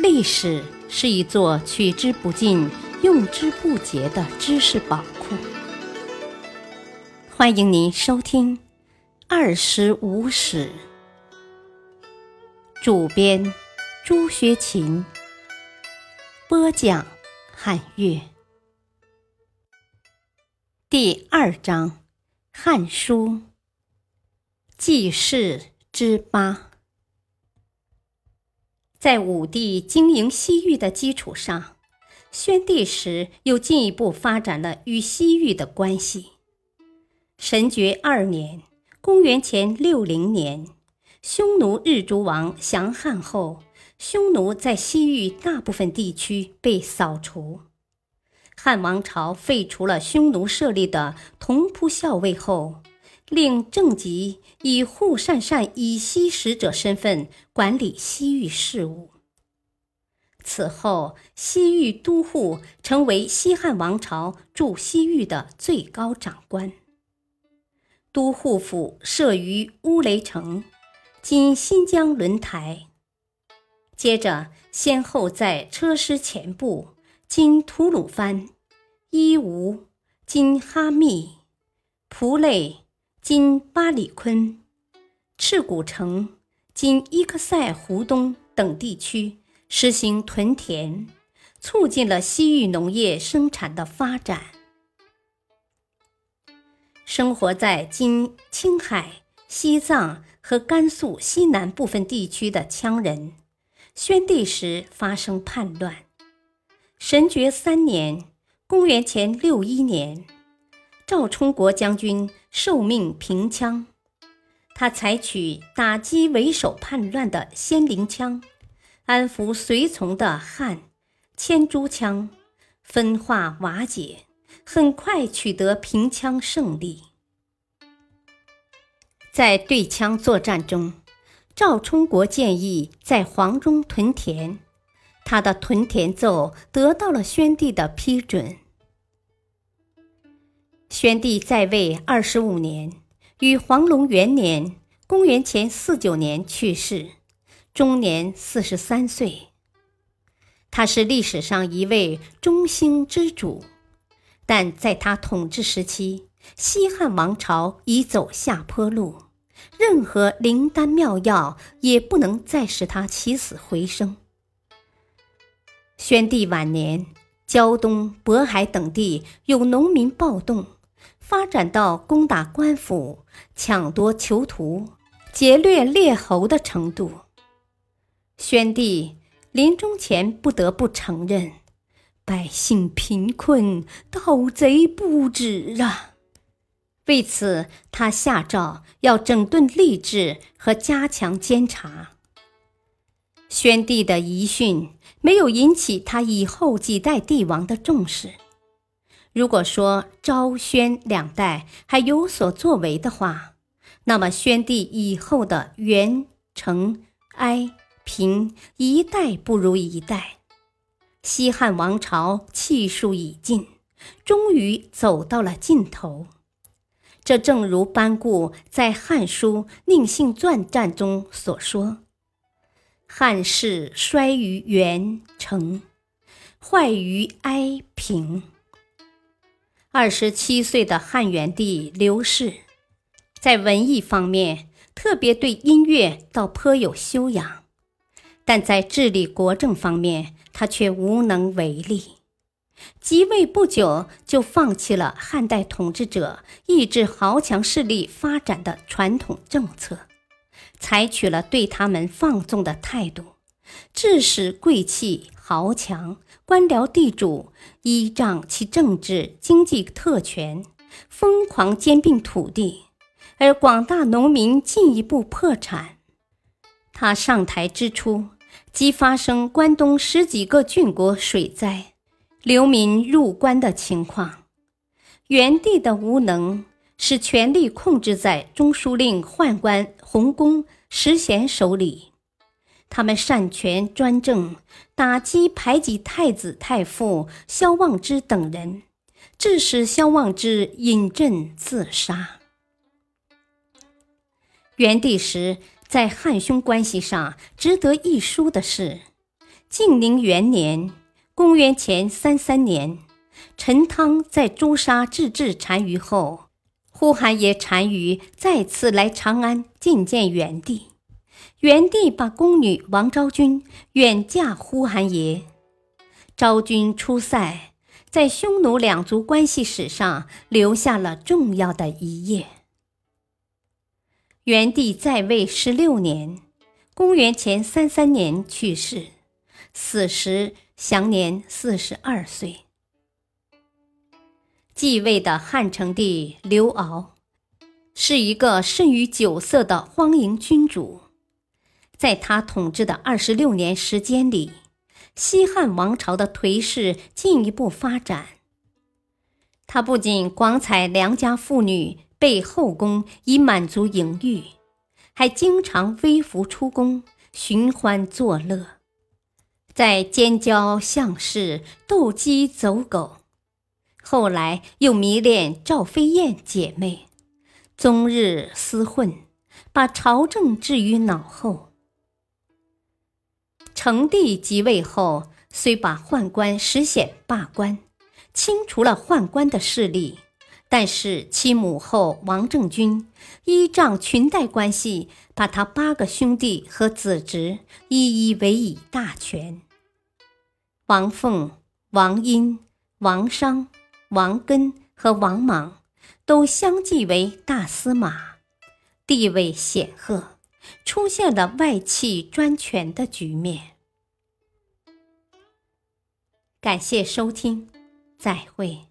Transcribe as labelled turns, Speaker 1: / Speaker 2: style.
Speaker 1: 历史是一座取之不尽、用之不竭的知识宝库。欢迎您收听《二十五史》，主编朱学勤，播讲汉乐。第二章《汉书·记事之八》。在武帝经营西域的基础上，宣帝时又进一步发展了与西域的关系。神爵二年（公元前六零年），匈奴日逐王降汉后，匈奴在西域大部分地区被扫除。汉王朝废除了匈奴设立的同仆校尉后。令郑吉以护善善以西使者身份管理西域事务。此后，西域都护成为西汉王朝驻西域的最高长官。都护府设于乌雷城（今新疆轮台），接着先后在车师前部（今吐鲁番）、伊吾（今哈密）、蒲类。今巴里坤、赤古城（今伊克塞湖东）等地区实行屯田，促进了西域农业生产的发展。生活在今青海、西藏和甘肃西南部分地区的羌人，宣帝时发生叛乱。神爵三年（公元前六一年）。赵充国将军受命平羌，他采取打击为首叛乱的仙灵羌，安抚随从的汉千诸羌，分化瓦解，很快取得平羌胜利。在对羌作战中，赵充国建议在黄中屯田，他的屯田奏得到了宣帝的批准。宣帝在位二十五年，于黄龙元年（公元前四九年）去世，终年四十三岁。他是历史上一位中兴之主，但在他统治时期，西汉王朝已走下坡路，任何灵丹妙药也不能再使他起死回生。宣帝晚年，胶东、渤海等地有农民暴动。发展到攻打官府、抢夺囚徒、劫掠列侯的程度，宣帝临终前不得不承认，百姓贫困，盗贼不止啊！为此，他下诏要整顿吏治和加强监察。宣帝的遗训没有引起他以后几代帝王的重视。如果说昭宣两代还有所作为的话，那么宣帝以后的元、成、哀、平一代不如一代，西汉王朝气数已尽，终于走到了尽头。这正如班固在《汉书·宁性传》战中所说：“汉室衰于元、成，坏于哀、平。”二十七岁的汉元帝刘氏，在文艺方面特别对音乐倒颇有修养，但在治理国政方面，他却无能为力。即位不久，就放弃了汉代统治者抑制豪强势力发展的传统政策，采取了对他们放纵的态度，致使贵气豪强。官僚地主依仗其政治经济特权，疯狂兼并土地，而广大农民进一步破产。他上台之初，即发生关东十几个郡国水灾、流民入关的情况。元帝的无能，使权力控制在中书令宦官洪公、石贤手里。他们擅权专政，打击排挤太子太傅萧望之等人，致使萧望之引鸩自杀。元帝时，在汉匈关系上值得一书的是，晋宁元年（公元前三三年），陈汤在朱砂治治单于后，呼韩邪单于再次来长安觐见元帝。元帝把宫女王昭君远嫁呼韩邪。昭君出塞，在匈奴两族关系史上留下了重要的一页。元帝在位十六年，公元前三三年去世，死时享年四十二岁。继位的汉成帝刘骜，是一个甚于酒色的荒淫君主。在他统治的二十六年时间里，西汉王朝的颓势进一步发展。他不仅广采良家妇女备后宫以满足淫欲，还经常微服出宫寻欢作乐，在奸交巷市斗鸡走狗。后来又迷恋赵飞燕姐妹，终日厮混，把朝政置于脑后。成帝即位后，虽把宦官石显罢官，清除了宦官的势力，但是其母后王政君依仗裙带关系，把他八个兄弟和子侄一一委以大权。王凤、王殷、王商、王根和王莽都相继为大司马，地位显赫。出现了外戚专权的局面。感谢收听，再会。